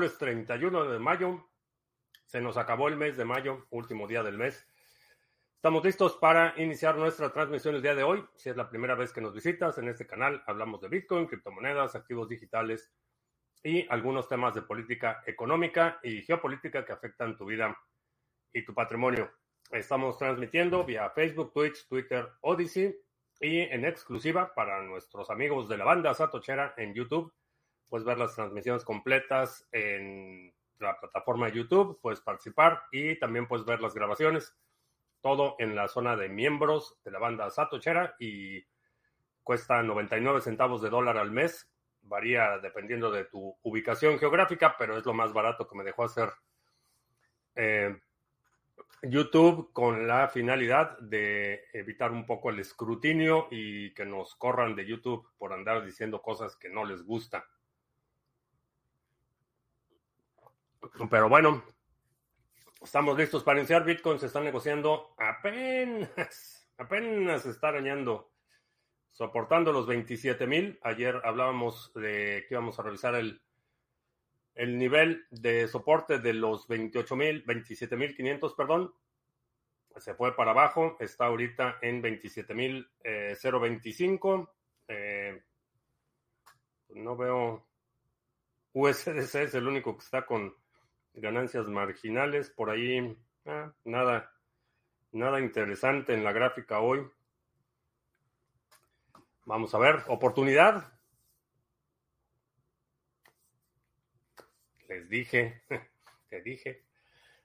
miércoles 31 de mayo. Se nos acabó el mes de mayo, último día del mes. Estamos listos para iniciar nuestra transmisión el día de hoy. Si es la primera vez que nos visitas en este canal, hablamos de Bitcoin, criptomonedas, activos digitales y algunos temas de política económica y geopolítica que afectan tu vida y tu patrimonio. Estamos transmitiendo vía Facebook, Twitch, Twitter, Odyssey y en exclusiva para nuestros amigos de la banda Satochera en YouTube. Puedes ver las transmisiones completas en la plataforma de YouTube, puedes participar y también puedes ver las grabaciones. Todo en la zona de miembros de la banda Satochera y cuesta 99 centavos de dólar al mes. Varía dependiendo de tu ubicación geográfica, pero es lo más barato que me dejó hacer eh, YouTube con la finalidad de evitar un poco el escrutinio y que nos corran de YouTube por andar diciendo cosas que no les gusta. Pero bueno, estamos listos para iniciar. Bitcoin se está negociando apenas, apenas está arañando, soportando los 27 mil. Ayer hablábamos de que íbamos a revisar el, el nivel de soporte de los 28 mil, 27 mil 500, perdón. Se fue para abajo, está ahorita en 27 mil 025. Eh, no veo. USDC es el único que está con ganancias marginales. Por ahí, ah, nada, nada interesante en la gráfica hoy. Vamos a ver, oportunidad. Les dije, te dije.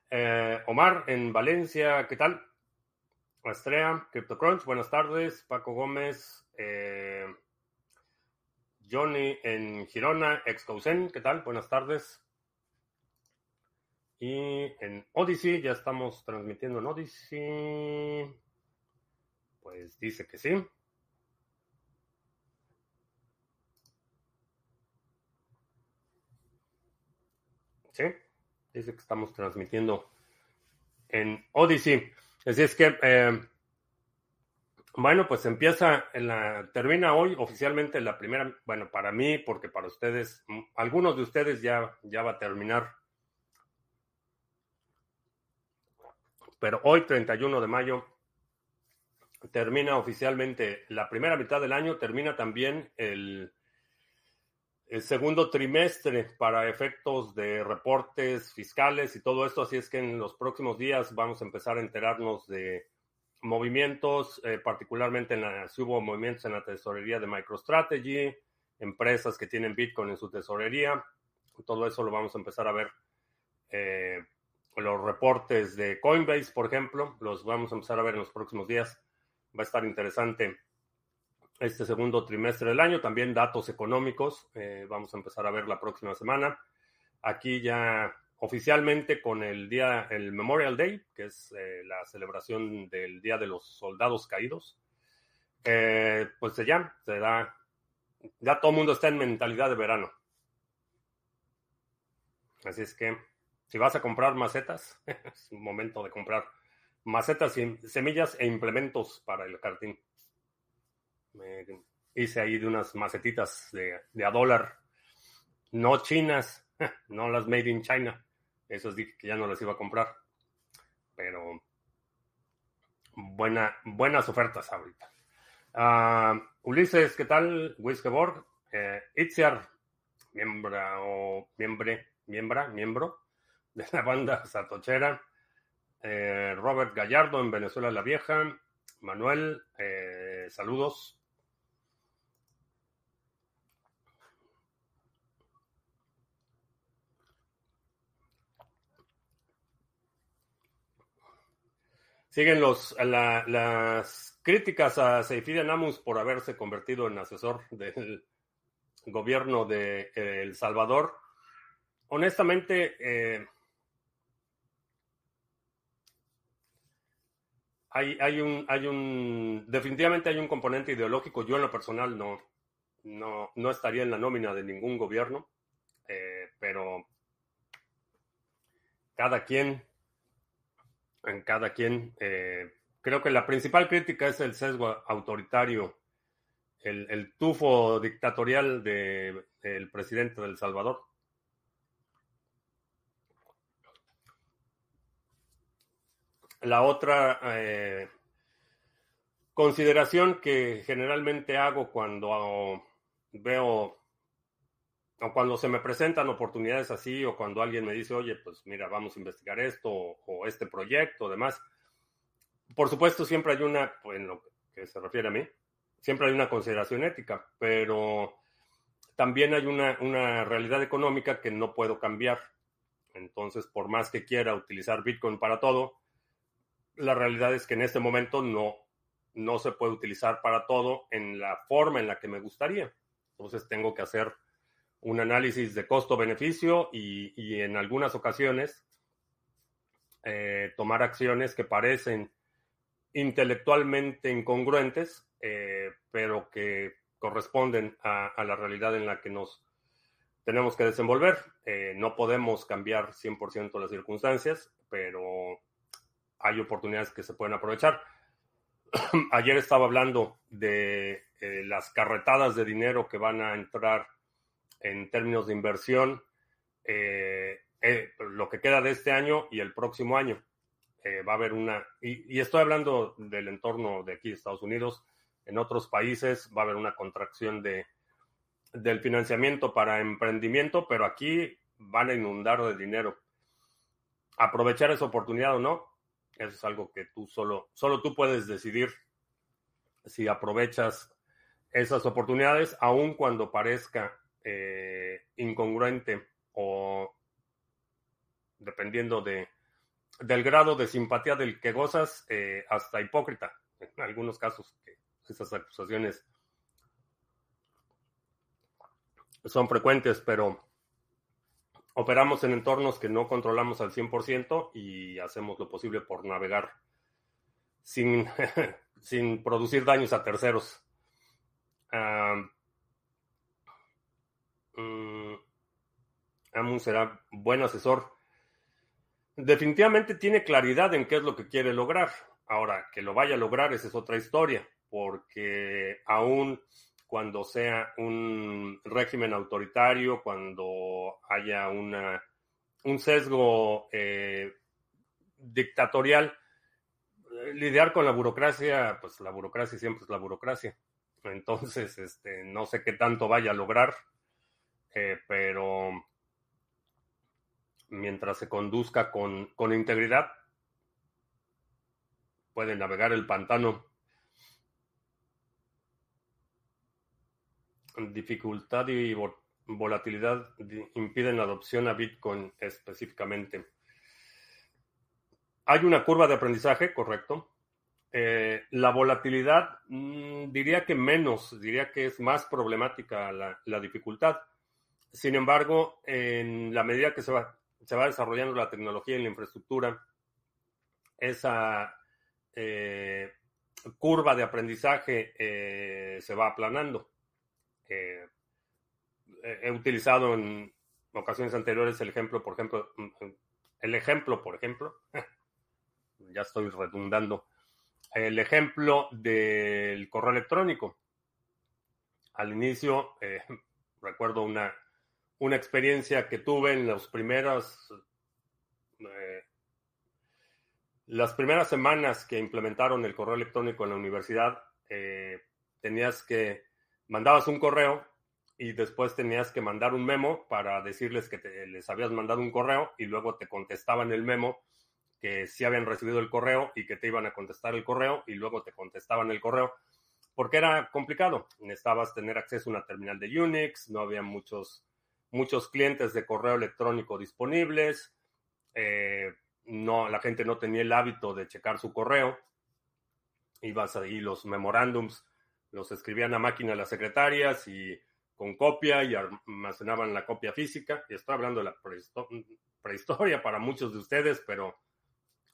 Eh, Omar en Valencia, ¿qué tal? Astrea, CryptoCrunch, buenas tardes. Paco Gómez, eh, Johnny en Girona, Excousen, ¿qué tal? Buenas tardes. Y en Odyssey, ya estamos transmitiendo en Odyssey. Pues dice que sí. Sí, dice que estamos transmitiendo en Odyssey. Así es que, eh, bueno, pues empieza, en la, termina hoy oficialmente la primera, bueno, para mí, porque para ustedes, algunos de ustedes ya, ya va a terminar pero hoy, 31 de mayo, termina oficialmente la primera mitad del año, termina también el, el, segundo trimestre para efectos de reportes fiscales y todo esto, así es que en los próximos días vamos a empezar a enterarnos de movimientos, eh, particularmente en la, si hubo movimientos en la tesorería de MicroStrategy, empresas que tienen Bitcoin en su tesorería, todo eso lo vamos a empezar a ver. Eh, los reportes de Coinbase, por ejemplo, los vamos a empezar a ver en los próximos días. Va a estar interesante este segundo trimestre del año. También datos económicos, eh, vamos a empezar a ver la próxima semana. Aquí ya oficialmente con el día, el Memorial Day, que es eh, la celebración del Día de los Soldados Caídos. Eh, pues ya se da, ya todo el mundo está en mentalidad de verano. Así es que si vas a comprar macetas, es momento de comprar macetas y semillas e implementos para el jardín. Hice ahí de unas macetitas de, a dólar, no chinas, no las made in China. Esos dije que ya no las iba a comprar. Pero buena, buenas ofertas ahorita. Uh, Ulises, ¿qué tal? Wiskeborg, eh, Itziar, miembro miembre, miembra, miembro de la banda Satochera, eh, Robert Gallardo en Venezuela la Vieja, Manuel, eh, saludos. Siguen los, las críticas a Seyfide Namus por haberse convertido en asesor del gobierno de eh, El Salvador. Honestamente, eh, hay, un, hay un, definitivamente hay un componente ideológico. Yo en lo personal no, no, estaría en la nómina de ningún gobierno, eh, pero cada quien, en cada quien, eh, creo que la principal crítica es el sesgo autoritario, el, tufo dictatorial del presidente de El Salvador. La otra eh, consideración que generalmente hago cuando veo o cuando se me presentan oportunidades así o cuando alguien me dice, oye, pues mira, vamos a investigar esto o, este proyecto, demás. Por supuesto, siempre hay una, en lo que se refiere a mí, siempre hay una consideración ética, pero también hay una, una realidad económica que no puedo cambiar. Entonces, por más que quiera utilizar Bitcoin para todo, la realidad es que en este momento no, no se puede utilizar para todo en la forma en la que me gustaría. Entonces, tengo que hacer un análisis de costo-beneficio y, en algunas ocasiones eh, tomar acciones que parecen intelectualmente incongruentes, eh, pero que corresponden a, la realidad en la que nos tenemos que desenvolver. Eh, no podemos cambiar 100% las circunstancias, pero hay oportunidades que se pueden aprovechar. Ayer estaba hablando de las carretadas de dinero que van a entrar en términos de inversión eh, eh, lo que queda de este año y el próximo año. Eh, va a haber una, y, estoy hablando del entorno de aquí, Estados Unidos, en otros países va a haber una contracción de, del financiamiento para emprendimiento, pero aquí van a inundar de dinero. Aprovechar esa oportunidad o no, eso es algo que tú solo, solo tú puedes decidir si aprovechas esas oportunidades, aun cuando parezca eh, incongruente o dependiendo de, del grado de simpatía del que gozas, eh, hasta hipócrita. En algunos casos, esas acusaciones son frecuentes, pero operamos en entornos que no controlamos al 100% y hacemos lo posible por navegar sin, sin producir daños a terceros. Mm, Amun será buen asesor. Definitivamente tiene claridad en qué es lo que quiere lograr. Ahora, que lo vaya a lograr, esa es otra historia, porque aún cuando sea un régimen autoritario, cuando haya una, un sesgo eh, dictatorial, lidiar con la burocracia, pues la burocracia siempre es la burocracia. Entonces, este, no sé qué tanto vaya a lograr. Eh, pero mientras se conduzca con, integridad, puede navegar el pantano. Dificultad y volatilidad impiden la adopción a Bitcoin específicamente. Hay una curva de aprendizaje, correcto. Eh, la volatilidad, mm, diría que menos, diría que es más problemática la dificultad. Sin embargo, en la medida que se va, se va desarrollando la tecnología y la infraestructura, esa eh, curva de aprendizaje eh, se va aplanando. Eh, he utilizado en ocasiones anteriores el ejemplo, por ejemplo, el ejemplo, por ejemplo, ya estoy redundando, el ejemplo del correo electrónico. Al inicio, recuerdo una, una experiencia que tuve en las primeras eh, las primeras semanas que implementaron el correo electrónico en la universidad, eh, tenías que mandabas un correo y después tenías que mandar un memo para decirles que les habías mandado un correo y luego te contestaban el memo que sí habían recibido el correo y que te iban a contestar el correo y luego te contestaban el correo porque era complicado. Necesitabas tener acceso a una terminal de Unix, no había muchos muchos clientes de correo electrónico disponibles, eh, no, la gente no tenía el hábito de checar su correo, ibas ahí los memorándums, los escribían a máquina las secretarias y con copia y almacenaban la copia física. Y estoy hablando de la prehistoria para muchos de ustedes, pero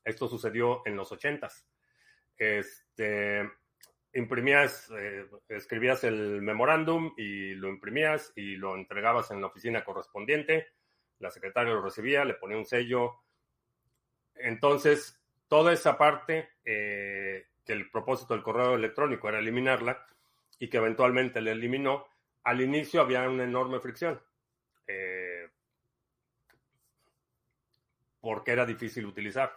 esto sucedió en los ochentas. Este, imprimías, eh, escribías el memorándum y lo imprimías y lo entregabas en la oficina correspondiente. La secretaria lo recibía, le ponía un sello. Entonces, toda esa parte, eh, que el propósito del correo electrónico era eliminarla y que eventualmente le eliminó, al inicio había una enorme fricción. Eh, porque era difícil utilizar.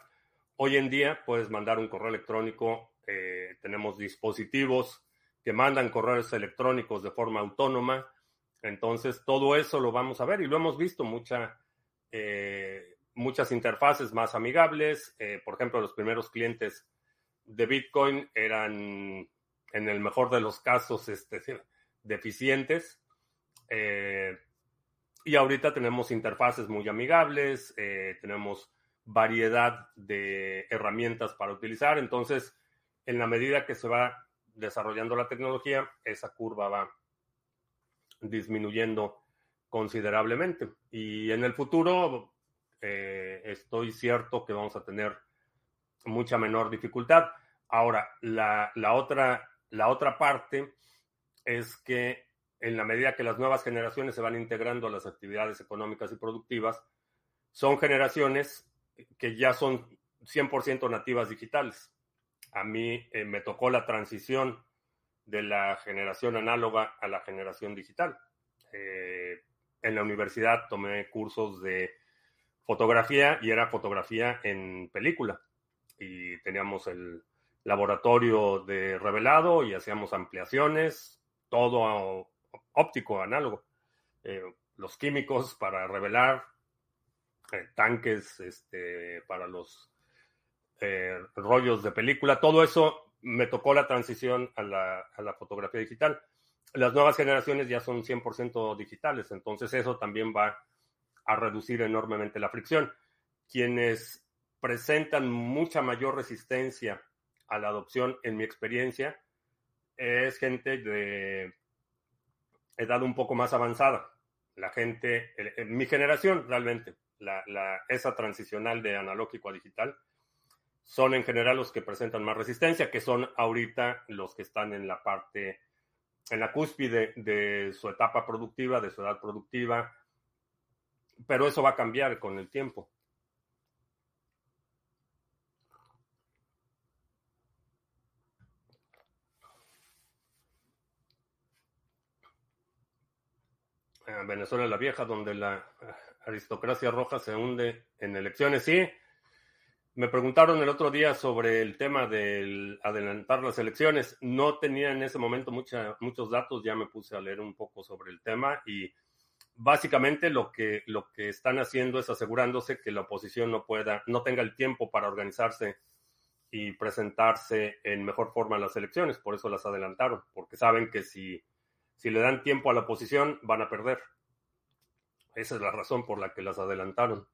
Hoy en día puedes mandar un correo electrónico, eh, tenemos dispositivos que mandan correos electrónicos de forma autónoma, entonces todo eso lo vamos a ver y lo hemos visto mucha, eh, muchas interfaces más amigables, por ejemplo los primeros clientes de Bitcoin eran en el mejor de los casos este, deficientes. y ahorita tenemos interfaces muy amigables, tenemos variedad de herramientas para utilizar. Entonces, en la medida que se va desarrollando la tecnología, esa curva va disminuyendo considerablemente. Y en el futuro, eh, estoy cierto que vamos a tener mucha menor dificultad. Ahora, la, la, otra, la otra parte es que en la medida que las nuevas generaciones se van integrando a las actividades económicas y productivas, son generaciones que ya son 100% nativas digitales. A mí eh, me tocó la transición de la generación análoga a la generación digital. Eh, en la universidad tomé cursos de fotografía y era fotografía en película. Y teníamos el laboratorio de revelado y hacíamos ampliaciones, todo óptico, análogo. Eh, los químicos para revelar, eh, tanques este, para los eh, rollos de película, todo eso me tocó la transición a la, fotografía digital. Las nuevas generaciones ya son 100% digitales, entonces eso también va a reducir enormemente la fricción. Quienes presentan mucha mayor resistencia a la adopción, en mi experiencia, es gente de edad un poco más avanzada. La gente, mi generación realmente, esa transicional de analógico a digital, son en general los que presentan más resistencia, que son ahorita los que están en la parte, en la cúspide de su etapa productiva, de su edad productiva, pero eso va a cambiar con el tiempo. Venezuela la vieja, donde la aristocracia roja se hunde en elecciones. Sí, me preguntaron el otro día sobre el tema del adelantar las elecciones. No tenía en ese momento mucha, muchos datos, ya me puse a leer un poco sobre el tema y básicamente lo que, lo que están haciendo es asegurándose que la oposición no pueda, no tenga el tiempo para organizarse y presentarse en mejor forma a las elecciones. Por eso las adelantaron, porque saben que si, si le dan tiempo a la oposición van a perder. Esa es la razón por la que las adelantaron.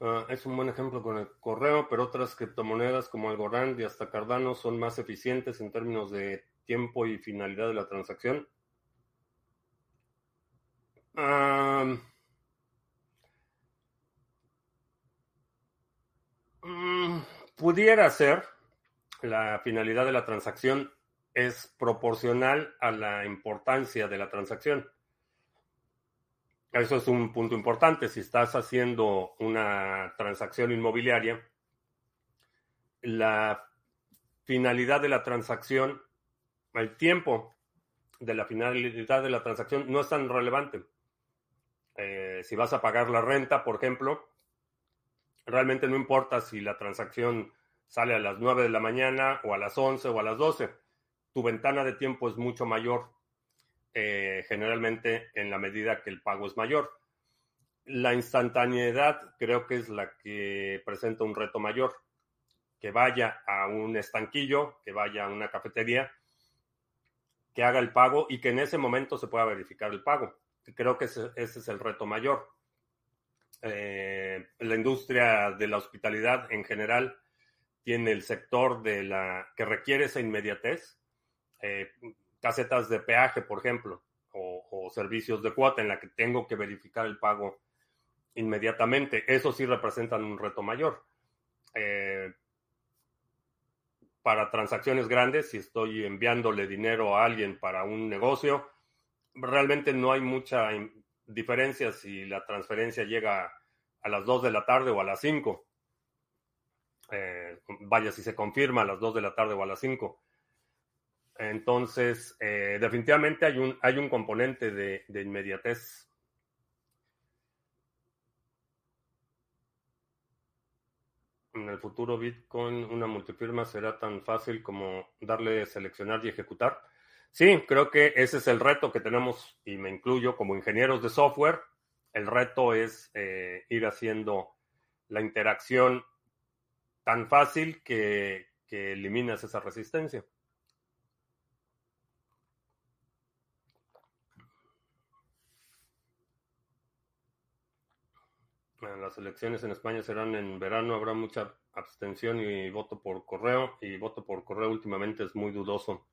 Ah, es un buen ejemplo con el correo, pero otras criptomonedas como Algorand y hasta Cardano son más eficientes en términos de tiempo y finalidad de la transacción. Mm, pudiera ser, la finalidad de la transacción es proporcional a la importancia de la transacción. Eso es un punto importante. Si estás haciendo una transacción inmobiliaria, la finalidad de la transacción, el tiempo de la finalidad de la transacción no es tan relevante. Eh, si vas a pagar la renta, por ejemplo, realmente no importa si la transacción sale a las 9 de la mañana o a las 11 o a las 12. Tu ventana de tiempo es mucho mayor, eh, generalmente en la medida que el pago es mayor. La instantaneidad creo que es la que presenta un reto mayor. Que vaya a un estanquillo, que vaya a una cafetería, que haga el pago y que en ese momento se pueda verificar el pago Creo que ese, es el reto mayor. Eh, la industria de la hospitalidad en general tiene el sector de la que requiere esa inmediatez, eh, casetas de peaje, por ejemplo, o, servicios de cuota en la que tengo que verificar el pago inmediatamente. Eso sí representan un reto mayor. Eh, para transacciones grandes, si estoy enviándole dinero a alguien para un negocio, realmente no hay mucha diferencia si la transferencia llega a las 2 de la tarde o a las 5. Eh, vaya, si se confirma a las 2 de la tarde o a las 5. Entonces, eh, definitivamente hay un, hay un componente de, de inmediatez. En el futuro Bitcoin, una multifirma será tan fácil como darle seleccionar y ejecutar. Sí, creo que ese es el reto que tenemos, y me incluyo como ingenieros de software. El reto es eh, ir haciendo la interacción tan fácil que, que eliminas esa resistencia. Las elecciones en España serán en verano, habrá mucha abstención y voto por correo, y voto por correo últimamente es muy dudoso.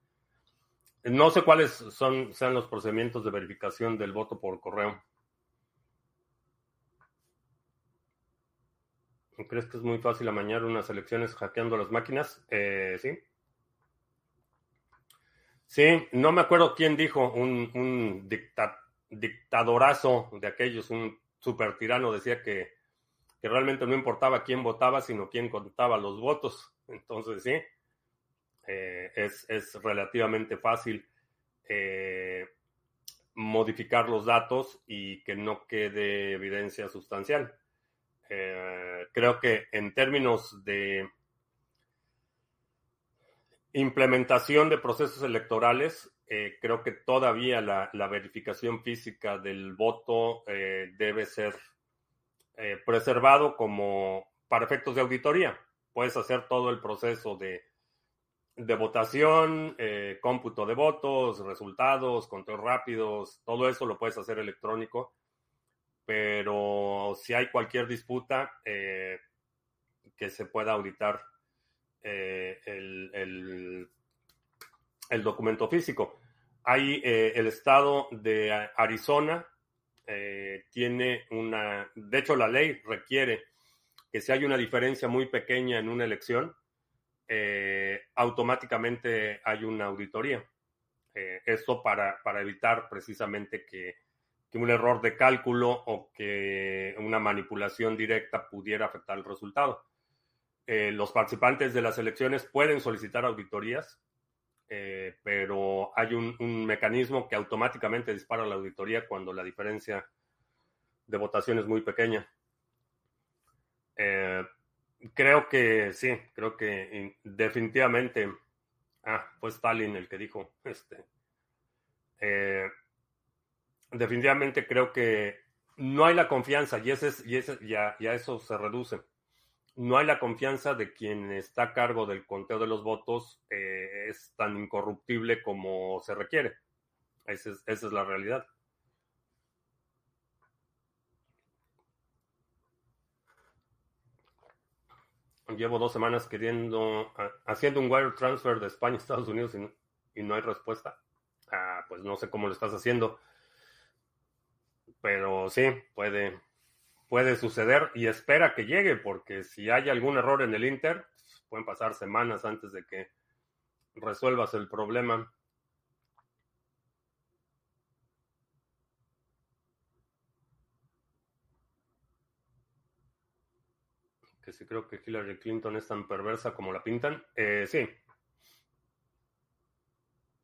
No sé cuáles son, sean los procedimientos de verificación del voto por correo. ¿Crees que es muy fácil amañar unas elecciones hackeando las máquinas? Eh, sí. Sí, no me acuerdo quién dijo, un, un dictadorazo de aquellos, un super tirano, decía que, que, realmente no importaba quién votaba, sino quién contaba los votos. Entonces, sí, eh, es, es, relativamente fácil eh, modificar los datos y que no quede evidencia sustancial. Eh, creo que en términos de implementación de procesos electorales, eh, creo que todavía la, la, verificación física del voto eh, debe ser eh, preservado como para efectos de auditoría. Puedes hacer todo el proceso de, de votación, eh, cómputo de votos, resultados, conteos rápidos, todo eso lo puedes hacer electrónico pero si hay cualquier disputa eh, que se pueda auditar el, el, el, documento físico. Hay eh, el estado de Arizona, eh, tiene una, de hecho la ley requiere que si hay una diferencia muy pequeña en una elección, eh, automáticamente hay una auditoría. esto para, para evitar precisamente que que un error de cálculo o que una manipulación directa pudiera afectar el resultado. Los participantes de las elecciones pueden solicitar auditorías, eh, pero hay un, mecanismo que automáticamente dispara la auditoría cuando la diferencia de votación es muy pequeña. Eh, creo que sí, creo que definitivamente, ah, fue Stalin el que dijo, este, eh, definitivamente creo que no hay la confianza y, ese es, y ese, ya, ya eso se reduce. No hay la confianza de quien está a cargo del conteo de los votos eh, es tan incorruptible como se requiere. Esa es, la realidad. Llevo dos semanas queriendo, haciendo un wire transfer de España a Estados Unidos y y no hay respuesta. Ah, pues no sé cómo lo estás haciendo pero sí, puede, puede suceder y espera que llegue, porque si hay algún error en el Inter, pueden pasar semanas antes de que resuelvas el problema. Que si creo que Hillary Clinton es tan perversa como la pintan. Eh, sí,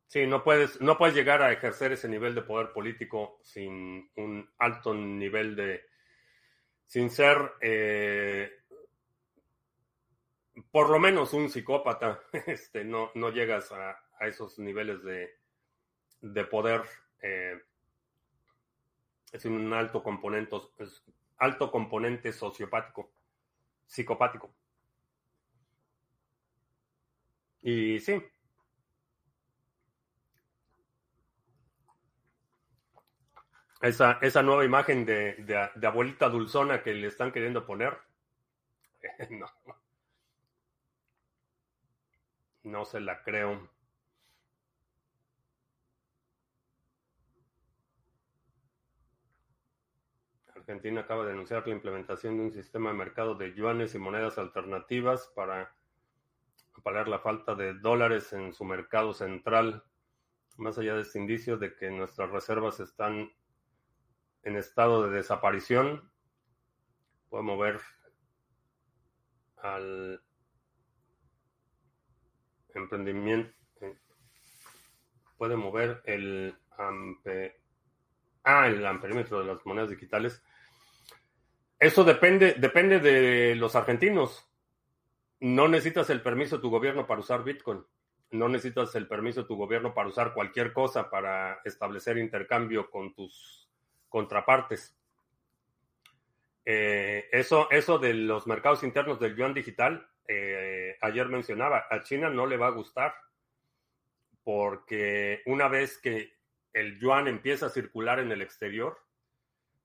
Sí, no puedes, no puedes llegar a ejercer ese nivel de poder político sin un alto nivel de, sin ser eh, por lo menos un psicópata, este, no, no llegas a, esos niveles de, de poder. Eh, es un alto componente, alto componente sociopático, psicopático. Y sí, Esa, esa nueva imagen de, de, abuelita dulzona que le están queriendo poner. no. No se la creo. Argentina acaba de anunciar la implementación de un sistema de mercado de yuanes y monedas alternativas para pagar la falta de dólares en su mercado central. Más allá de este indicio de que nuestras reservas están en estado de desaparición. Podemos ver al emprendimiento puede mover el ampe, ah, el amperímetro de las monedas digitales. Eso depende, depende de los argentinos. No necesitas el permiso de tu gobierno para usar Bitcoin. No necesitas el permiso de tu gobierno para usar cualquier cosa para establecer intercambio con tus contrapartes. Eh, eso, eso de los mercados internos del yuan digital, eh, ayer mencionaba, a China no le va a gustar porque una vez que el yuan empieza a circular en el exterior,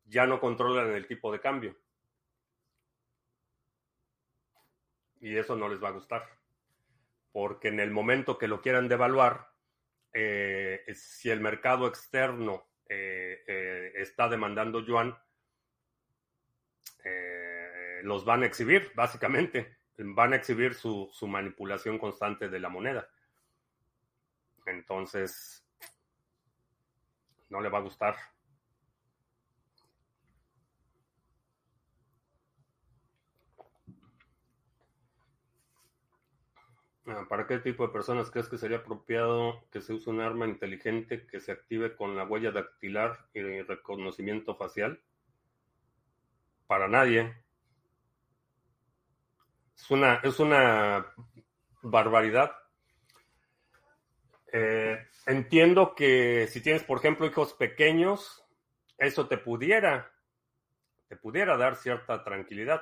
ya no controlan el tipo de cambio. Y eso no les va a gustar, porque en el momento que lo quieran devaluar, eh, si el mercado externo está demandando yuan, los van a exhibir, básicamente. Van a exhibir su, manipulación constante de la moneda. Entonces, no le va a gustar. ¿Para qué tipo de personas crees que sería apropiado que se use un arma inteligente que se active con la huella dactilar y reconocimiento facial? Para nadie. Es una, es una barbaridad. Eh, entiendo que si tienes, por ejemplo, hijos pequeños, eso te pudiera, te pudiera dar cierta tranquilidad.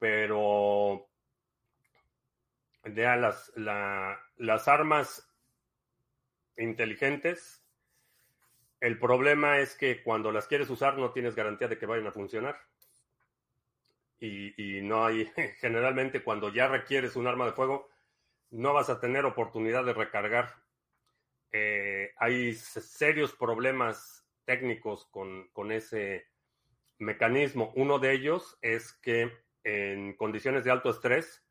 Pero ya las, las armas inteligentes, el problema es que cuando las quieres usar no tienes garantía de que vayan a funcionar y, no hay, generalmente cuando ya requieres un arma de fuego, no vas a tener oportunidad de recargar. Eh, hay serios problemas técnicos con, con, ese mecanismo. Uno de ellos es que en condiciones de alto estrés,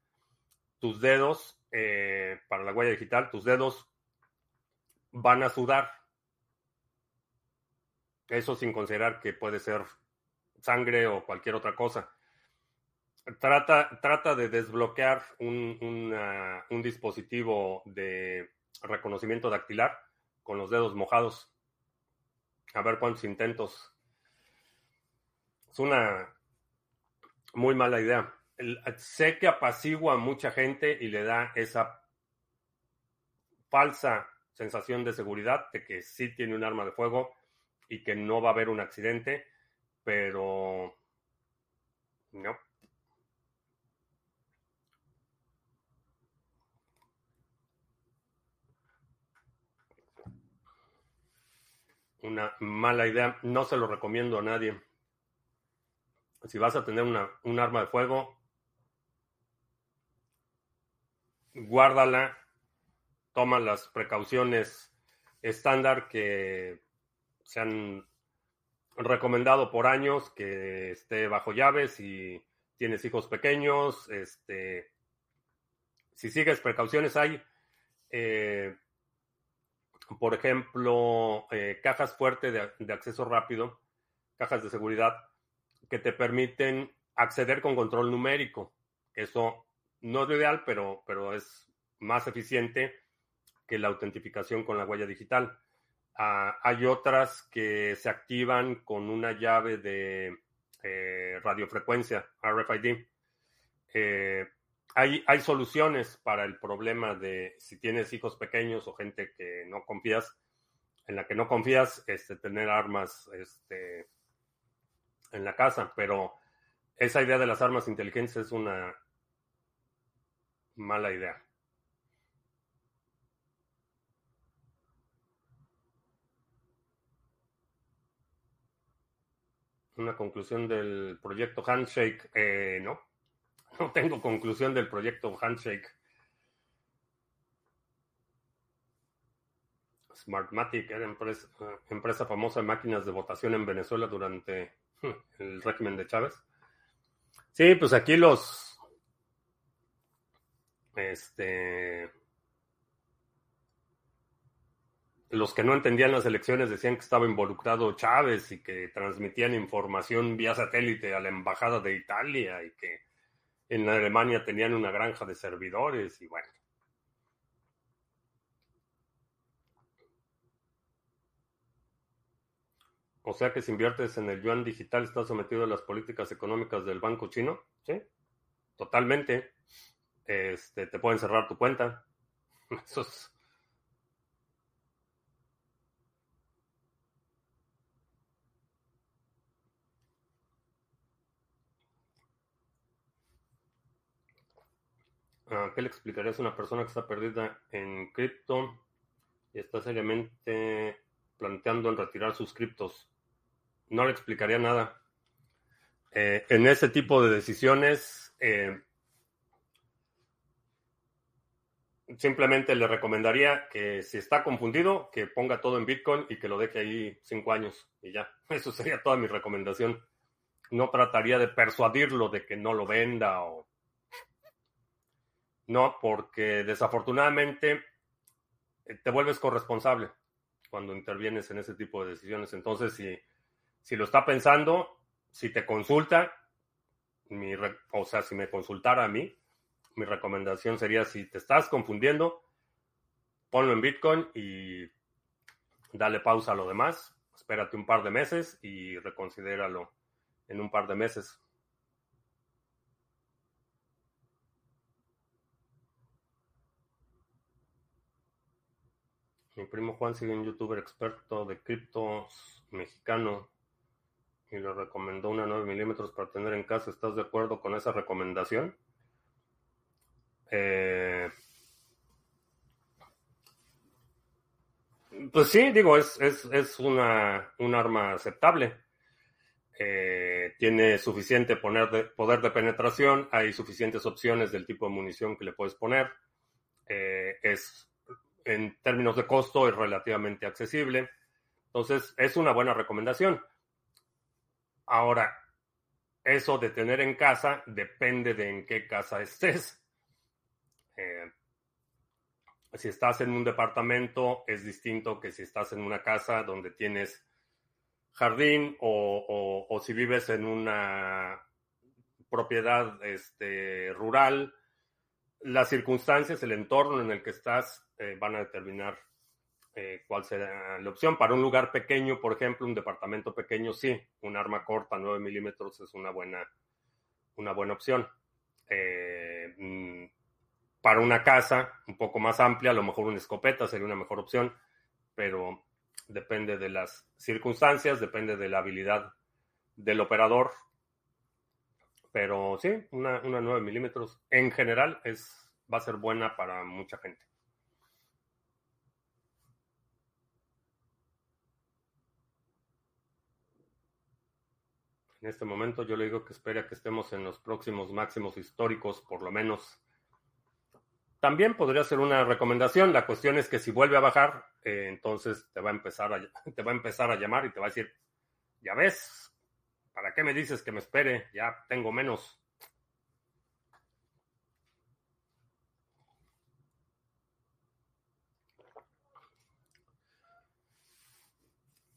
tus dedos, eh, para la huella digital, tus dedos van a sudar. Eso sin considerar que puede ser sangre o cualquier otra cosa trata, trata de desbloquear un, un, dispositivo de reconocimiento dactilar con los dedos mojados. A ver cuántos intentos. Es una muy mala idea. Sé que apacigua a mucha gente y le da esa falsa sensación de seguridad de que sí tiene un arma de fuego y que no va a haber un accidente, pero no. una mala idea. No se lo recomiendo a nadie. Si vas a tener una, un arma de fuego, guárdala, toma las precauciones estándar que se han recomendado por años, que esté bajo llaves si tienes hijos pequeños, este, si sigues precauciones hay eh, por ejemplo, eh, cajas fuertes de, acceso rápido, cajas de seguridad, que te permiten acceder con control numérico. Eso no es lo ideal, pero, pero es más eficiente que la autentificación con la huella digital. Ah, hay otras que se activan con una llave de eh, radiofrecuencia, RFID. Eh, hay, soluciones para el problema de si tienes hijos pequeños o gente que no confías, en la que no confías, este, tener armas este, en la casa, pero esa idea de las armas inteligentes es una mala idea. Una conclusión del proyecto Handshake, eh, no. No tengo conclusión del proyecto Handshake. Smartmatic era empresa, empresa famosa de máquinas de votación en Venezuela durante el régimen de Chávez. Sí, pues aquí los. Este. Los que no entendían las elecciones decían que estaba involucrado Chávez y que transmitían información vía satélite a la embajada de Italia y que en Alemania tenían una granja de servidores y bueno. O sea que si inviertes en el yuan digital estás sometido a las políticas económicas del banco chino, ¿sí? Totalmente. Este, te pueden cerrar tu cuenta. Ah, ¿Qué le explicarías a una persona que está perdida en cripto y está seriamente planteando en retirar sus criptos? No le explicaría nada. Eh, en ese tipo de decisiones, eh, simplemente le recomendaría que si está confundido, que ponga todo en Bitcoin y que lo deje ahí cinco años y ya. Eso sería toda mi recomendación. No trataría de persuadirlo de que no lo venda o no, porque desafortunadamente eh, te vuelves corresponsable cuando intervienes en ese tipo de decisiones. Entonces, si, si lo está pensando, si te consulta, mi, o sea, si me consultara a mí, mi recomendación sería, si te estás confundiendo, ponlo en Bitcoin y dale pausa a lo demás, espérate un par de meses y reconsidéralo en un par de meses. Mi primo Juan sigue un youtuber experto de criptos mexicano y le recomendó una 9 milímetros para tener en casa. ¿Estás de acuerdo con esa recomendación? Eh, pues sí, digo, es, es, una, un arma aceptable. Eh, tiene suficiente poner de, poder de penetración, hay suficientes opciones del tipo de munición que le puedes poner. Eh, es en términos de costo es relativamente accesible. Entonces, es una buena recomendación. Ahora, eso de tener en casa depende de en qué casa estés. Eh, si estás en un departamento es distinto que si estás en una casa donde tienes jardín o, si vives en una propiedad este, rural. Las circunstancias, el entorno en el que estás eh, van a determinar eh, cuál será la opción. Para un lugar pequeño, por ejemplo, un departamento pequeño, sí, un arma corta, 9 milímetros, es una buena, una buena opción. Eh, mm, para una casa un poco más amplia, a lo mejor una escopeta sería una mejor opción, pero depende de las circunstancias, depende de la habilidad del operador. Pero sí, una, una 9 milímetros en general es, va a ser buena para mucha gente. En este momento yo le digo que espera que estemos en los próximos máximos históricos, por lo menos. También podría ser una recomendación. La cuestión es que si vuelve a bajar, eh, entonces te va a empezar a, te va a empezar a llamar y te va a decir, ya ves, ¿para qué me dices que me espere? Ya tengo menos.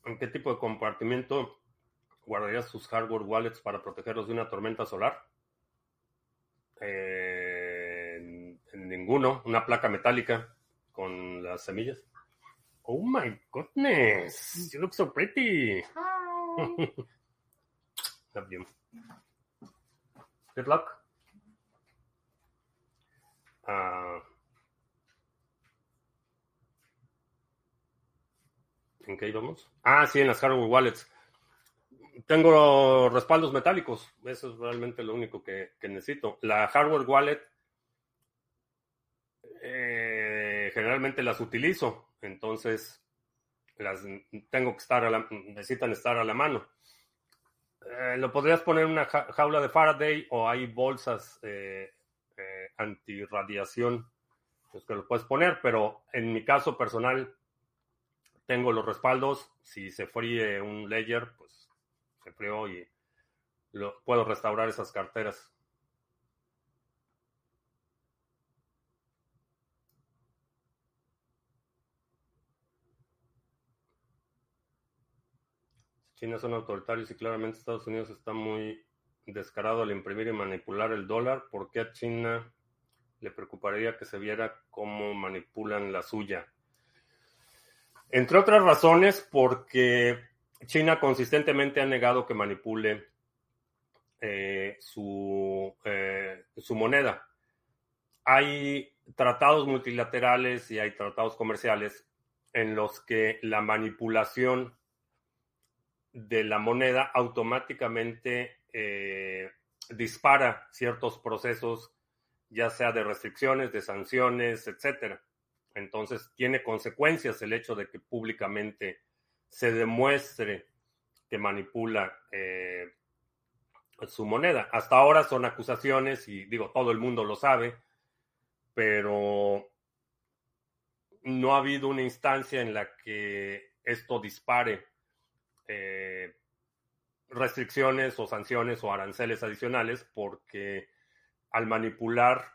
¿En qué tipo de compartimiento guardarías sus hardware wallets para protegerlos de una tormenta solar? Eh, ninguno. Una placa metálica con las semillas. Oh my goodness. You look so pretty. Hi. Love you. Good luck. Uh, ¿En qué íbamos? Ah, sí, en las hardware wallets. Tengo respaldos metálicos, eso es realmente lo único que, necesito. La hardware wallet eh, generalmente las utilizo, entonces las tengo que estar a la, necesitan estar a la mano. Eh, lo podrías poner en una jaula de Faraday o hay bolsas eh, eh, antirradiación pues que lo puedes poner, pero en mi caso personal tengo los respaldos. Si se fríe un layer, pues se creó y puedo restaurar esas carteras. China son autoritarios y claramente Estados Unidos está muy descarado al imprimir y manipular el dólar. ¿Por qué a China le preocuparía que se viera cómo manipulan la suya? Entre otras razones, porque China consistentemente ha negado que manipule eh, su, eh, su moneda. Hay tratados multilaterales y hay tratados comerciales en los que la manipulación de la moneda automáticamente eh, dispara ciertos procesos, ya sea de restricciones, de sanciones, etcétera. Entonces tiene consecuencias el hecho de que públicamente se demuestre que manipula eh, su moneda. Hasta ahora son acusaciones y digo, todo el mundo lo sabe, pero no ha habido una instancia en la que esto dispare eh, restricciones o sanciones o aranceles adicionales porque al manipular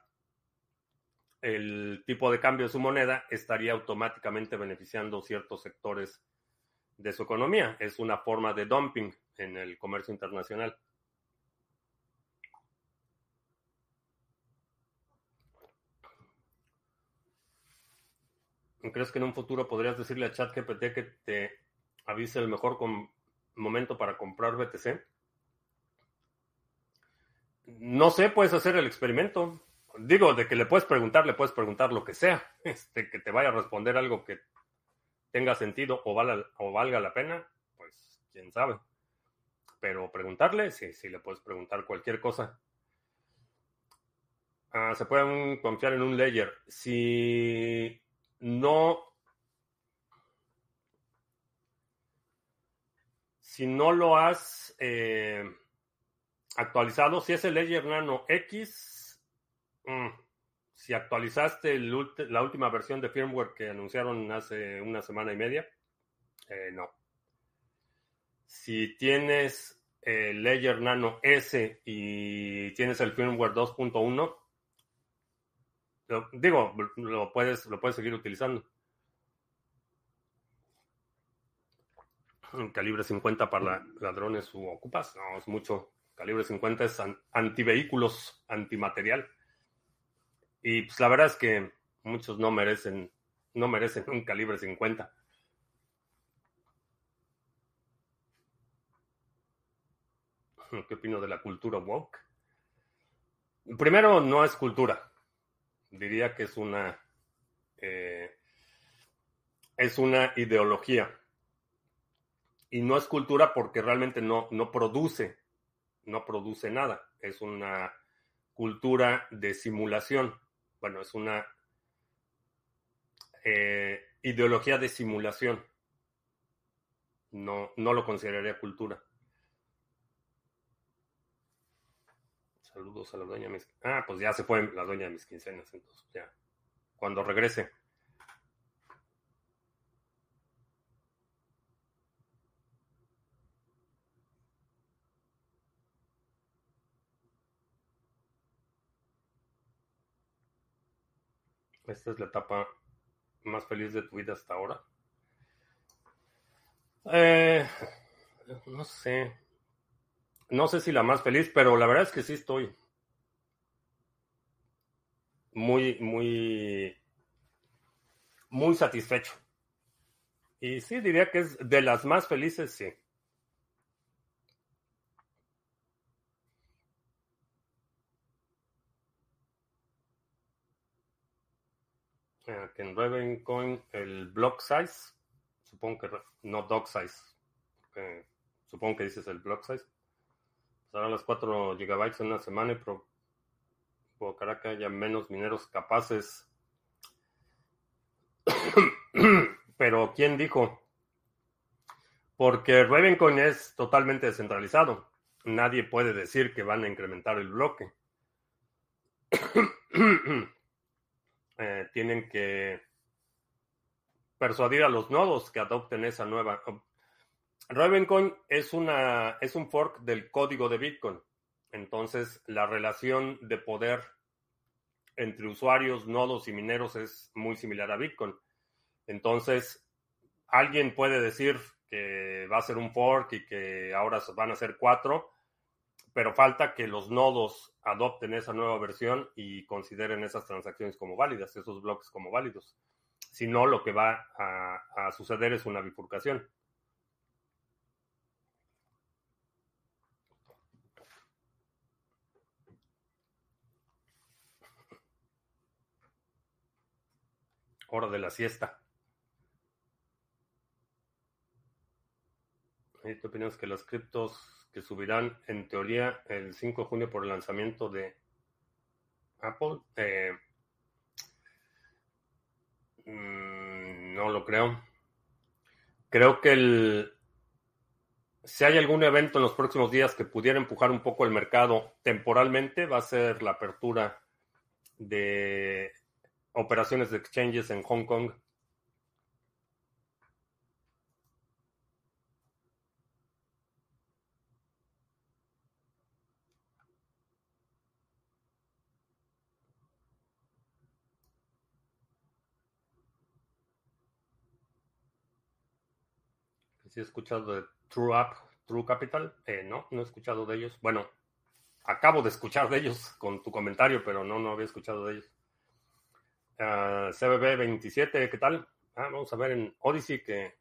el tipo de cambio de su moneda estaría automáticamente beneficiando ciertos sectores de su economía. Es una forma de dumping en el comercio internacional. ¿Crees que en un futuro podrías decirle a ChatGPT que te avise el mejor momento para comprar BTC? No sé, puedes hacer el experimento. Digo, de que le puedes preguntar, le puedes preguntar lo que sea. Este, que te vaya a responder algo que tenga sentido o, valga la pena, pues quién sabe. Pero preguntarle, sí, sí, le puedes preguntar cualquier cosa. Ah, se pueden confiar en un layer. Si no, si no lo has eh, actualizado, si es el Ledger Nano X, mm, si actualizaste la última versión de firmware que anunciaron hace una semana y media, eh, no. Si tienes el Ledger Nano S y tienes el firmware 2.1, digo, lo puedes, lo puedes seguir utilizando. Calibre 50 para ladrones u ocupas, no, es mucho. Calibre 50 es antivehículos, antimaterial. Y pues la verdad es que muchos no merecen, no merecen un calibre 50. ¿Qué opino de la cultura woke? Primero, no es cultura diría que es una, eh, es una ideología. Y no es cultura porque realmente no, no produce, no produce nada. Es una cultura de simulación. Bueno, es una eh, ideología de simulación. No, no lo consideraría cultura. Saludos a la dueña de mis... Ah, pues ya se fue la dueña de mis quincenas, entonces ya. Cuando regrese. Esta es la etapa más feliz de tu vida hasta ahora. Eh, no sé. No sé si la más feliz, pero la verdad es que sí estoy muy, muy, muy satisfecho. Y sí, diría que es de las más felices, sí. Que en Ravencoin el block size, supongo que no dog size, supongo que dices el block size, a las 4 GB en una semana y provocará que haya menos mineros capaces. Pero, ¿quién dijo? Porque Ravencoin es totalmente descentralizado. Nadie puede decir que van a incrementar el bloque. Eh, tienen que persuadir a los nodos que adopten esa nueva Ravencoin es, una, es un fork del código de Bitcoin. Entonces, la relación de poder entre usuarios, nodos y mineros es muy similar a Bitcoin. Entonces, alguien puede decir que va a ser un fork y que ahora van a ser cuatro, pero falta que los nodos adopten esa nueva versión y consideren esas transacciones como válidas, esos bloques como válidos. Si no, lo que va a, suceder es una bifurcación. Hora de la siesta. Mi opinión es que las criptos que subirán en teoría el 5 de junio por el lanzamiento de Apple? Eh, mm, no lo creo. Creo que el, si hay algún evento en los próximos días que pudiera empujar un poco el mercado temporalmente, va a ser la apertura de operaciones de exchanges en Hong Kong. Si he escuchado de True Up, True Capital. Eh, no, no he escuchado de ellos. Bueno, acabo de escuchar de ellos con tu comentario, pero no, no había escuchado de ellos. Ah, CBB27, ¿qué tal? Ah, vamos a ver en Odyssey que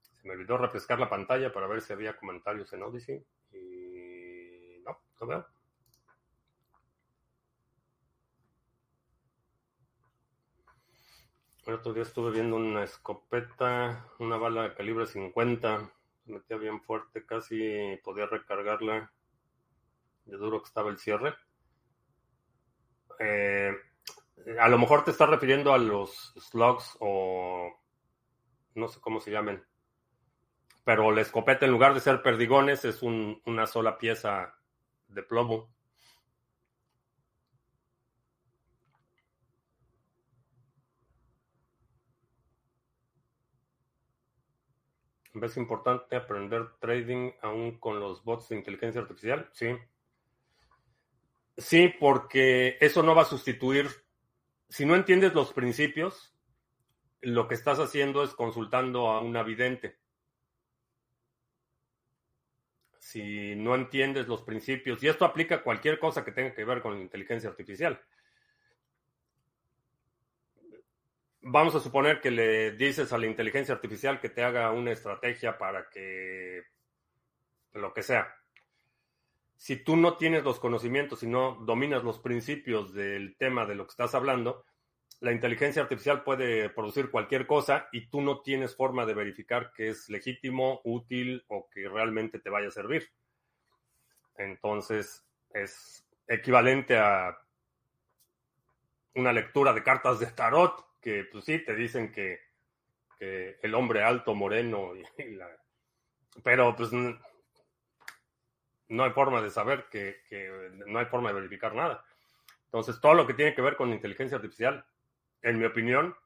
se me olvidó refrescar la pantalla para ver si había comentarios en Odyssey. Y no, no veo. El otro día estuve viendo una escopeta, una bala de calibre 50. Se metía bien fuerte, casi podía recargarla de duro que estaba el cierre. Eh, a lo mejor te estás refiriendo a los slugs o no sé cómo se llamen. Pero la escopeta, en lugar de ser perdigones, es una sola pieza de plomo. ¿Ves importante aprender trading aún con los bots de inteligencia artificial? Sí. Sí, porque eso no va a sustituir. Si no entiendes los principios, lo que estás haciendo es consultando a un vidente. Si no entiendes los principios, y esto aplica a cualquier cosa que tenga que ver con inteligencia artificial. Vamos a suponer que le dices a la inteligencia artificial que te haga una estrategia para que lo que sea. Si tú no tienes los conocimientos y no dominas los principios del tema de lo que estás hablando, la inteligencia artificial puede producir cualquier cosa y tú no tienes forma de verificar que es legítimo, útil o que realmente te vaya a servir. Entonces, es equivalente a una lectura de cartas de tarot que pues sí, te dicen que, el hombre alto, moreno, y, pero pues no hay forma de saber que, no hay forma de verificar nada. Entonces, todo lo que tiene que ver con inteligencia artificial, en mi opinión,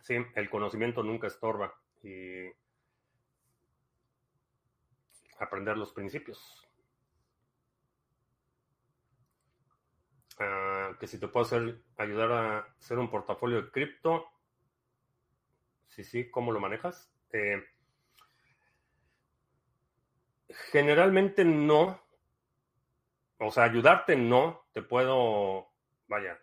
sí, el conocimiento nunca estorba y aprender los principios. Ah, que si te puedo hacer, ayudar a hacer un portafolio de cripto. Sí, sí, ¿cómo lo manejas? Eh, generalmente no. O sea, ayudarte no. Te puedo, vaya,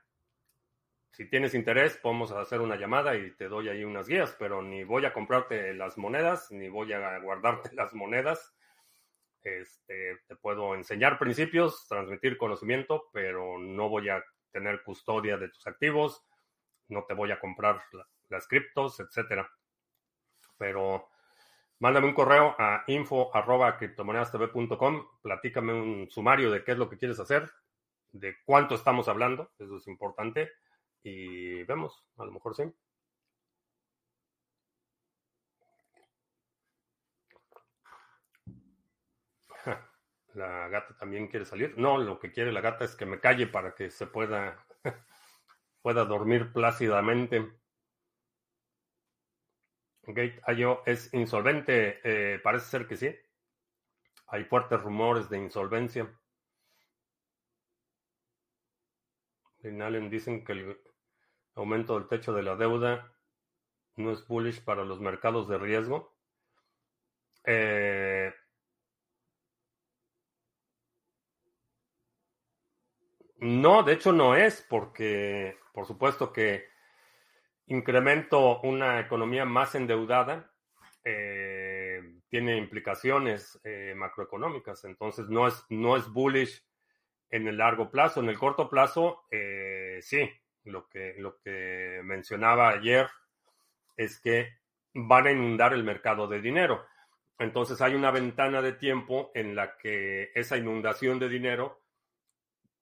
si tienes interés, podemos hacer una llamada y te doy ahí unas guías, pero ni voy a comprarte las monedas, ni voy a guardarte las monedas. Este, te puedo enseñar principios, transmitir conocimiento, pero no voy a tener custodia de tus activos, no te voy a comprar las criptos, etcétera. Pero mándame un correo a info arroba platícame un sumario de qué es lo que quieres hacer, de cuánto estamos hablando, eso es importante, y vemos, a lo mejor sí. La gata también quiere salir. No, lo que quiere la gata es que me calle para que se pueda, pueda dormir plácidamente. Gate.io es insolvente. Eh, parece ser que sí. Hay fuertes rumores de insolvencia. En dicen que el aumento del techo de la deuda no es bullish para los mercados de riesgo. Eh, No, de hecho no es, porque por supuesto que incremento una economía más endeudada eh, tiene implicaciones eh, macroeconómicas, entonces no es, no es bullish en el largo plazo. En el corto plazo, eh, sí, Lo que, lo que mencionaba ayer es que van a inundar el mercado de dinero. Entonces hay una ventana de tiempo en la que esa inundación de dinero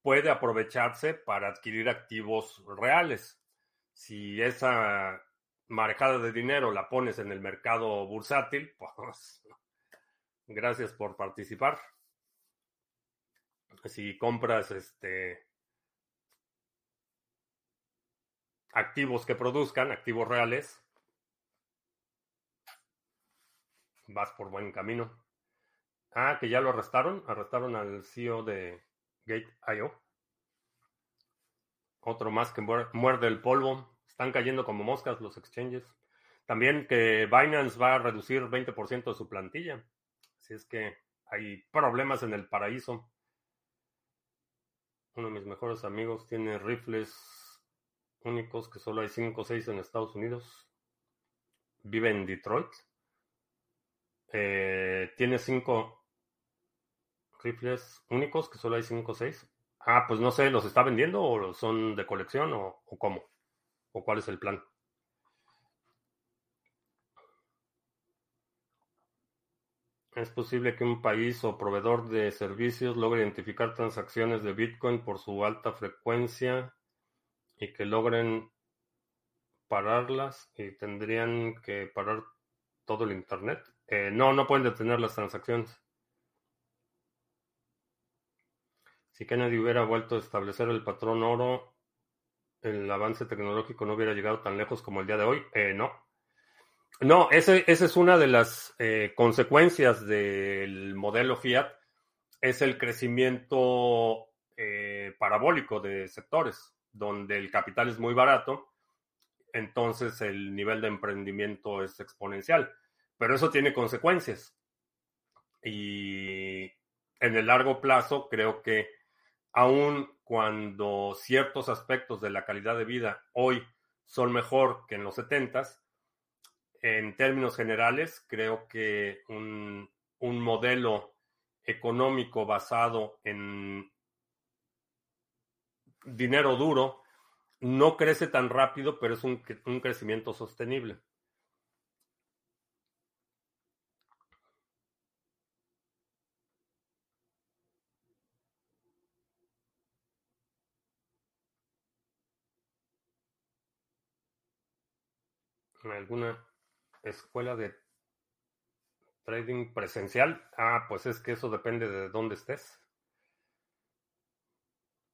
puede aprovecharse para adquirir activos reales. Si esa marejada de dinero la pones en el mercado bursátil, pues gracias por participar. Si compras este activos que produzcan, activos reales, vas por buen camino. Ah, que ya lo arrestaron. Arrestaron al CEO de Gate.io. Otro más que muerde el polvo. Están cayendo como moscas los exchanges. También que Binance va a reducir 20% de su plantilla. Así es que hay problemas en el paraíso. Uno de mis mejores amigos tiene rifles únicos que solo hay 5 o 6 en Estados Unidos. Vive en Detroit. Eh, tiene 5 rifles únicos que solo hay 5 o 6. Ah, pues no sé, ¿los está vendiendo o son de colección o, o cómo? ¿O cuál es el plan? Es posible que un país o proveedor de servicios logre identificar transacciones de Bitcoin por su alta frecuencia y que logren pararlas y tendrían que parar todo el Internet. Eh, no, no pueden detener las transacciones. Si Kennedy hubiera vuelto a establecer el patrón oro, el avance tecnológico no hubiera llegado tan lejos como el día de hoy. Eh, no. No, esa es una de las eh, consecuencias del modelo Fiat, es el crecimiento parabólico de sectores, donde el capital es muy barato, entonces el nivel de emprendimiento es exponencial. Pero eso tiene consecuencias. Y en el largo plazo creo que aun cuando ciertos aspectos de la calidad de vida hoy son mejor que en los 70 en términos generales, creo que un, modelo económico basado en dinero duro no crece tan rápido, pero es un crecimiento sostenible. Alguna escuela de trading presencial. Ah, pues es que eso depende de dónde estés.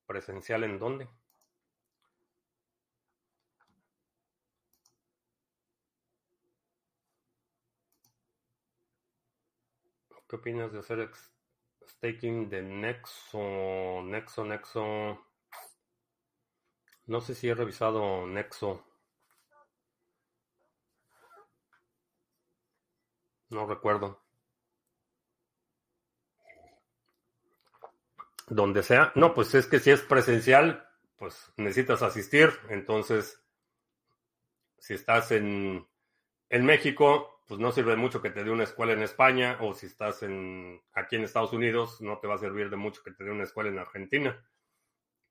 ¿Presencial en dónde? ¿Qué opinas de hacer staking de Nexo? Nexo, Nexo. No sé si he revisado Nexo. No recuerdo. Donde sea. No, pues es que si es presencial, pues necesitas asistir. Entonces, si estás en, en México, pues no sirve mucho que te dé una escuela en España. O si estás en, aquí en Estados Unidos, no te va a servir de mucho que te dé una escuela en Argentina.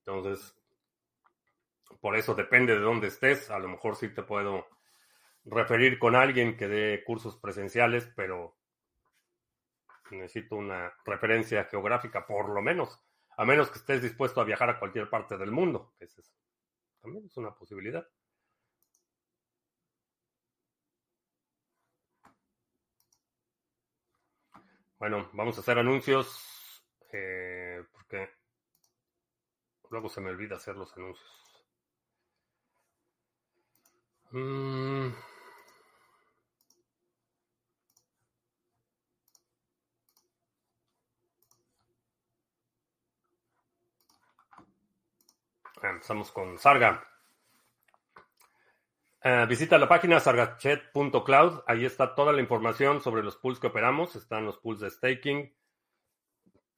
Entonces, por eso depende de dónde estés. A lo mejor sí te puedo referir con alguien que dé cursos presenciales, pero necesito una referencia geográfica por lo menos, a menos que estés dispuesto a viajar a cualquier parte del mundo. es, también es una posibilidad. Bueno, vamos a hacer anuncios eh, porque luego se me olvida hacer los anuncios. Mm. Empezamos con Sarga. Eh, visita la página sargachet.cloud. Ahí está toda la información sobre los pools que operamos. Están los pools de staking,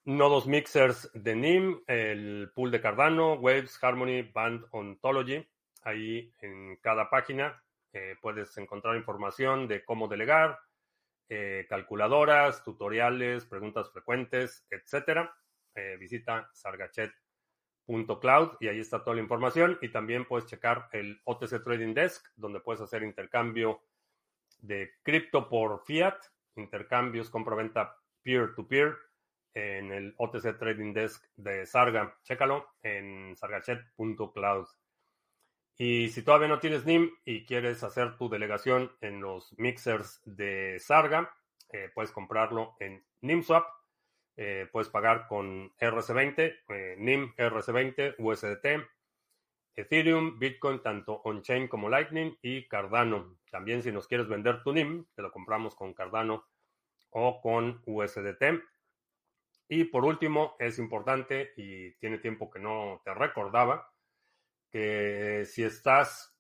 nodos mixers de NIM, el pool de Cardano, Waves, Harmony, Band Ontology. Ahí en cada página eh, puedes encontrar información de cómo delegar, eh, calculadoras, tutoriales, preguntas frecuentes, etc. visita sargachet.com sarga.cloud y ahí está toda la información y también puedes checar el OTC Trading Desk donde puedes hacer intercambio de cripto por fiat, intercambios, compra-venta peer-to-peer en el OTC Trading Desk de Sarga. Chécalo en sargachet.cloud. Y si todavía no tienes NIM y quieres hacer tu delegación en los mixers de Sarga, eh, puedes comprarlo en NIMSwap. Eh, puedes pagar con RC20, eh, NIM RC20, USDT, Ethereum, Bitcoin, tanto on-chain como Lightning y Cardano. También si nos quieres vender tu NIM, te lo compramos con Cardano o con USDT. Y por último, es importante y tiene tiempo que no te recordaba que si estás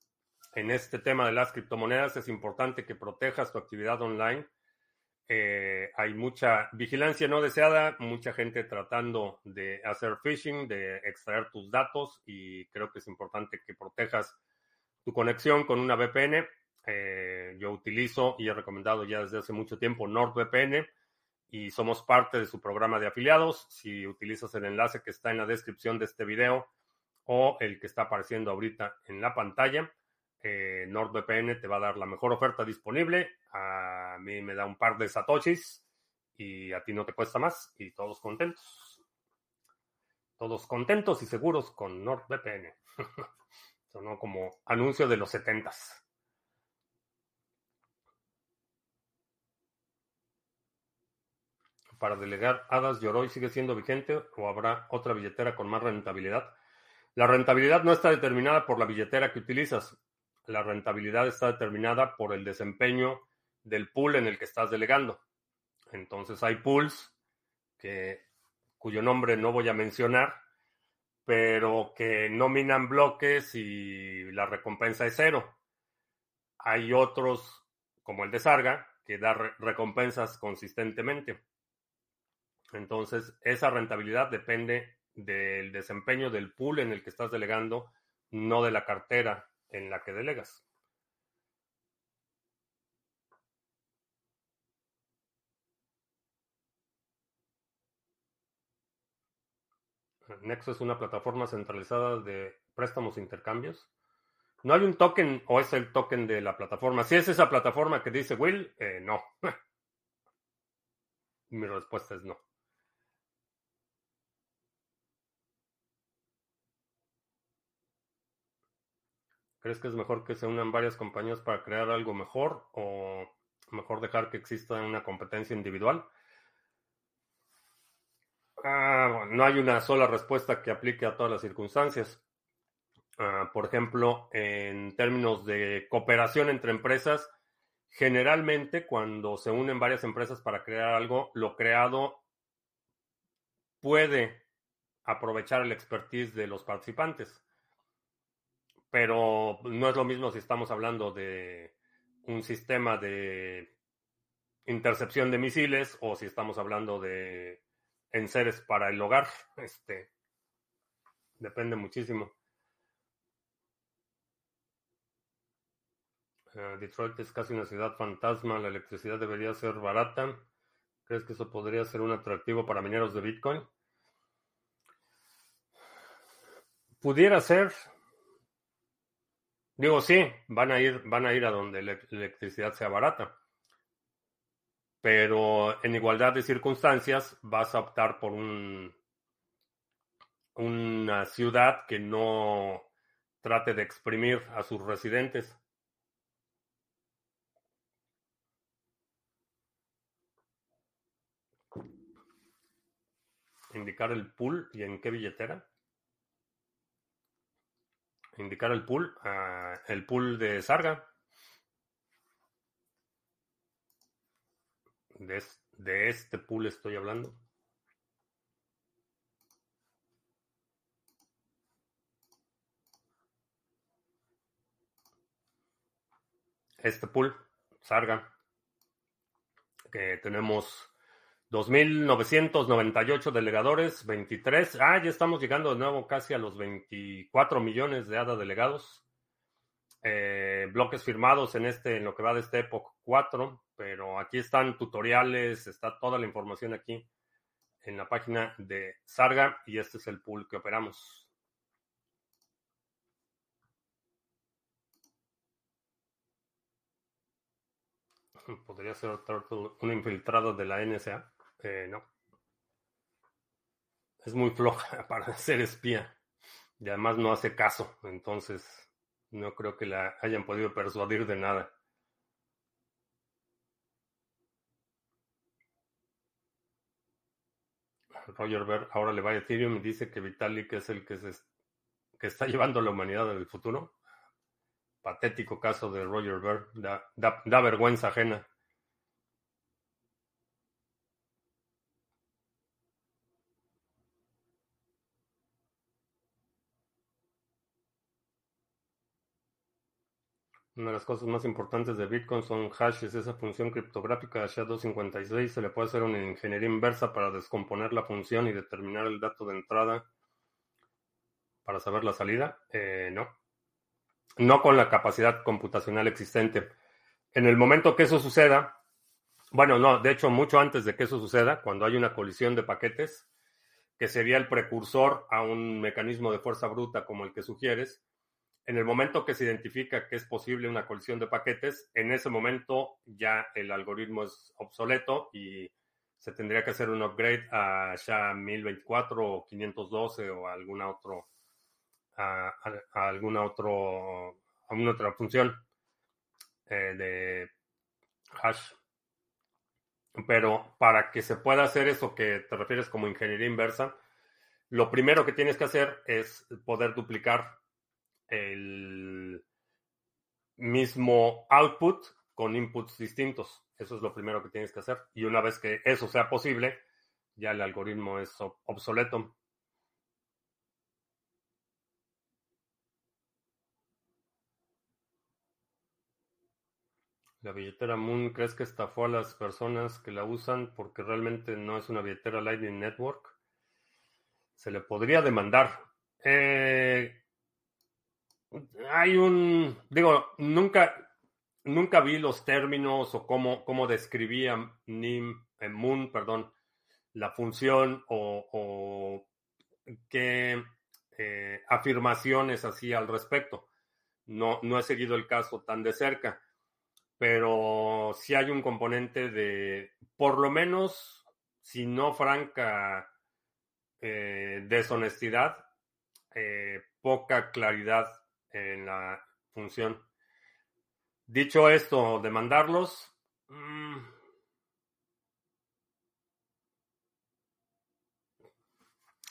en este tema de las criptomonedas, es importante que protejas tu actividad online eh, hay mucha vigilancia no deseada, mucha gente tratando de hacer phishing, de extraer tus datos y creo que es importante que protejas tu conexión con una VPN. Eh, yo utilizo y he recomendado ya desde hace mucho tiempo NordVPN y somos parte de su programa de afiliados. Si utilizas el enlace que está en la descripción de este video o el que está apareciendo ahorita en la pantalla, eh, NordVPN te va a dar la mejor oferta disponible. A mí me da un par de satoshis y a ti no te cuesta más y todos contentos. Todos contentos y seguros con NordVPN. Sonó como anuncio de los setentas. Para delegar Hadas Yoroi sigue siendo vigente o habrá otra billetera con más rentabilidad. La rentabilidad no está determinada por la billetera que utilizas la rentabilidad está determinada por el desempeño del pool en el que estás delegando. Entonces hay pools que, cuyo nombre no voy a mencionar, pero que no minan bloques y la recompensa es cero. Hay otros, como el de Sarga, que da recompensas consistentemente. Entonces, esa rentabilidad depende del desempeño del pool en el que estás delegando, no de la cartera en la que delegas. Nexo es una plataforma centralizada de préstamos e intercambios. ¿No hay un token o es el token de la plataforma? Si es esa plataforma que dice Will, eh, no. Mi respuesta es no. ¿Crees que es mejor que se unan varias compañías para crear algo mejor o mejor dejar que exista una competencia individual? Ah, no hay una sola respuesta que aplique a todas las circunstancias. Ah, por ejemplo, en términos de cooperación entre empresas, generalmente cuando se unen varias empresas para crear algo, lo creado puede aprovechar el expertise de los participantes pero no es lo mismo si estamos hablando de un sistema de intercepción de misiles o si estamos hablando de enseres para el hogar. Este depende muchísimo. Eh, Detroit es casi una ciudad fantasma, la electricidad debería ser barata. ¿Crees que eso podría ser un atractivo para mineros de Bitcoin? Pudiera ser, Digo, sí, van a ir, van a ir a donde la electricidad sea barata. Pero en igualdad de circunstancias vas a optar por un, una ciudad que no trate de exprimir a sus residentes. Indicar el pool y en qué billetera indicar el pool, el pool de Sarga. De, de este pool estoy hablando. Este pool, Sarga, que tenemos 2.998 delegadores, 23. Ah, ya estamos llegando de nuevo casi a los 24 millones de ADA delegados. Eh, bloques firmados en este, en lo que va de este Epoch 4, pero aquí están tutoriales, está toda la información aquí en la página de Sarga y este es el pool que operamos. Podría ser otro, un infiltrado de la NSA. Eh, no. Es muy floja para ser espía. Y además no hace caso. Entonces, no creo que la hayan podido persuadir de nada. Roger Ver ahora le va a Ethereum y dice que Vitalik es el que, se, que está llevando a la humanidad del futuro. Patético caso de Roger Ver, da vergüenza ajena. Una de las cosas más importantes de Bitcoin son hashes. Esa función criptográfica SHA-256 se le puede hacer una ingeniería inversa para descomponer la función y determinar el dato de entrada para saber la salida. Eh, no. No con la capacidad computacional existente. En el momento que eso suceda, bueno, no, de hecho, mucho antes de que eso suceda, cuando hay una colisión de paquetes, que sería el precursor a un mecanismo de fuerza bruta como el que sugieres, en el momento que se identifica que es posible una colisión de paquetes, en ese momento ya el algoritmo es obsoleto y se tendría que hacer un upgrade a SHA 1024 o 512 o a alguna otro a, alguna otro a alguna otra función eh, de hash. Pero para que se pueda hacer eso que te refieres como ingeniería inversa, lo primero que tienes que hacer es poder duplicar el mismo output con inputs distintos. Eso es lo primero que tienes que hacer. Y una vez que eso sea posible, ya el algoritmo es obsoleto. La billetera Moon, ¿crees que estafó a las personas que la usan porque realmente no es una billetera Lightning Network? Se le podría demandar. Eh, hay un, digo, nunca, nunca vi los términos o cómo, cómo describía NIM, eh, Moon, perdón, la función o, qué eh, afirmaciones hacía al respecto. No, no he seguido el caso tan de cerca, pero sí hay un componente de, por lo menos, si no franca eh, deshonestidad, poca claridad en la función. Dicho esto, demandarlos. Mm,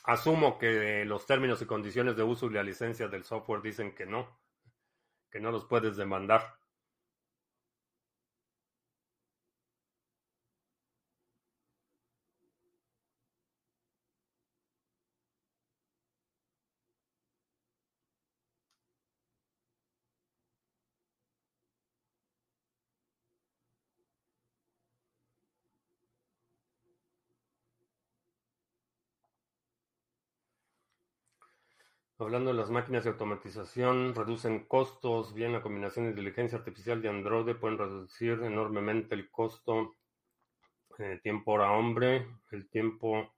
asumo que los términos y condiciones de uso y la licencia del software dicen que no, que no los puedes demandar. Hablando de las máquinas de automatización, reducen costos, bien la combinación de inteligencia artificial y Android pueden reducir enormemente el costo, eh, tiempo hora hombre, el tiempo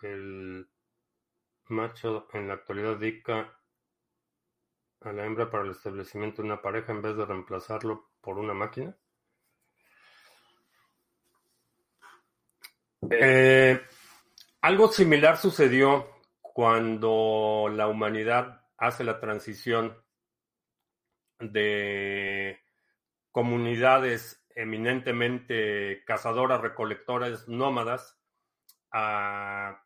que el macho en la actualidad dedica a la hembra para el establecimiento de una pareja en vez de reemplazarlo por una máquina. Eh, algo similar sucedió cuando la humanidad hace la transición de comunidades eminentemente cazadoras, recolectoras, nómadas, a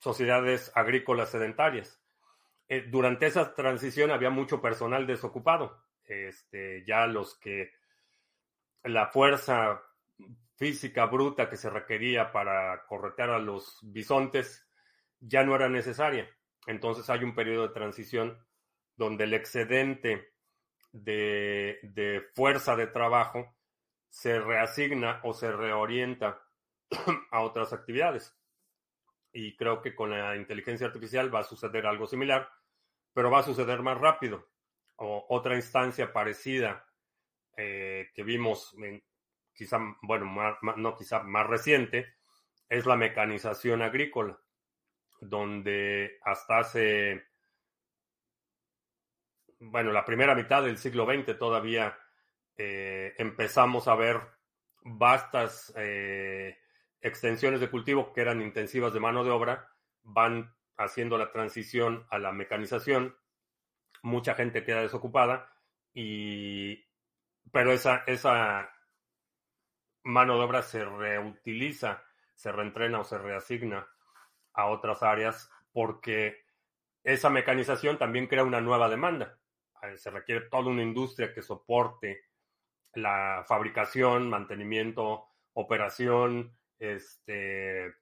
sociedades agrícolas sedentarias. Eh, durante esa transición había mucho personal desocupado. Este, ya los que la fuerza física bruta que se requería para corretear a los bisontes ya no era necesaria. Entonces hay un periodo de transición donde el excedente de, fuerza de trabajo se reasigna o se reorienta a otras actividades. Y creo que con la inteligencia artificial va a suceder algo similar, pero va a suceder más rápido. Otra instancia parecida eh, que vimos en, quizá, bueno, no quizá más reciente, es la mecanización agrícola, donde hasta hace, bueno, la primera mitad del siglo XX todavía eh, empezamos a ver vastas eh, extensiones de cultivo que eran intensivas de mano de obra, van haciendo la transición a la mecanización, mucha gente queda desocupada y pero esa, esa mano de obra se reutiliza, se reentrena o se reasigna a otras áreas porque esa mecanización también crea una nueva demanda. Eh, se requiere toda una industria que soporte la fabricación, mantenimiento, operación, este,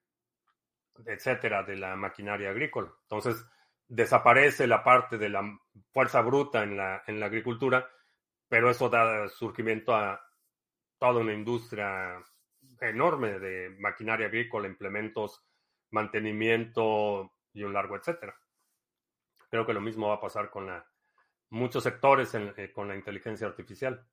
etcétera, de la maquinaria agrícola. Entonces, desaparece la parte de la fuerza bruta en la, en la agricultura, pero eso da surgimiento a toda una industria enorme de maquinaria agrícola, implementos, mantenimiento y un largo etcétera. Creo que lo mismo va a pasar con la, muchos sectores eh, con la inteligencia artificial.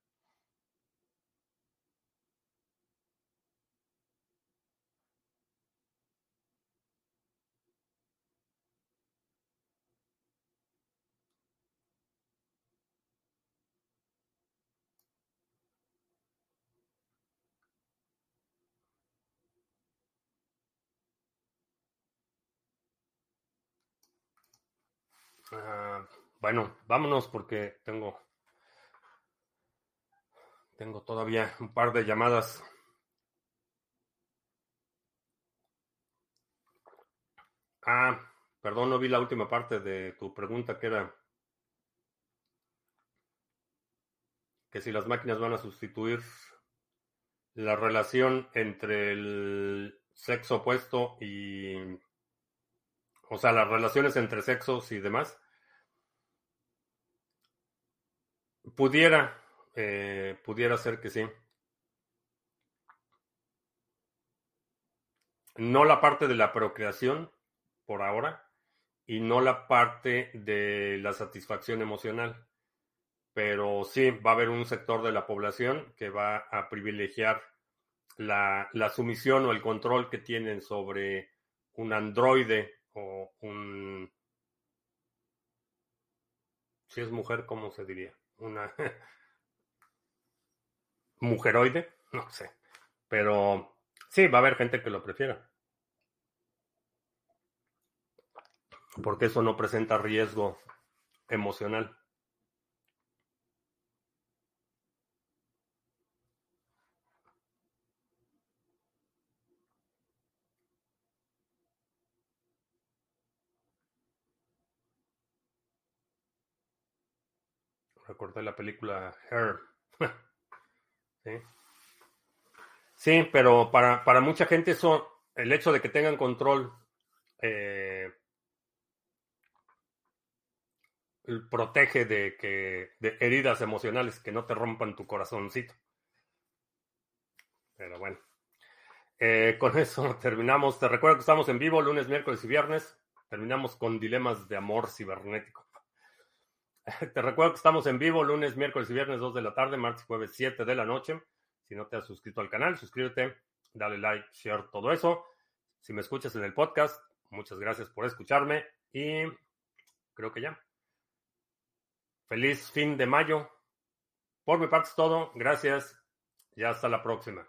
Ah, bueno, vámonos porque tengo tengo todavía un par de llamadas. Ah, perdón, no vi la última parte de tu pregunta que era que si las máquinas van a sustituir la relación entre el sexo opuesto y o sea, las relaciones entre sexos y demás, pudiera, eh, pudiera ser que sí. No la parte de la procreación, por ahora, y no la parte de la satisfacción emocional. Pero sí, va a haber un sector de la población que va a privilegiar la, la sumisión o el control que tienen sobre un androide o un... Si es mujer, ¿cómo se diría? Una... mujeroide, no sé. Pero sí, va a haber gente que lo prefiera. Porque eso no presenta riesgo emocional. Recordé la película Her. ¿Sí? pero para, para, mucha gente eso, el hecho de que tengan control eh, protege de que de heridas emocionales que no te rompan tu corazoncito. Pero bueno. Eh, con eso terminamos. Te recuerdo que estamos en vivo lunes, miércoles y viernes. Terminamos con dilemas de amor cibernético. Te recuerdo que estamos en vivo lunes, miércoles y viernes 2 de la tarde, martes y jueves 7 de la noche. Si no te has suscrito al canal, suscríbete, dale like, share, todo eso. Si me escuchas en el podcast, muchas gracias por escucharme y creo que ya. Feliz fin de mayo. Por mi parte es todo. Gracias y hasta la próxima.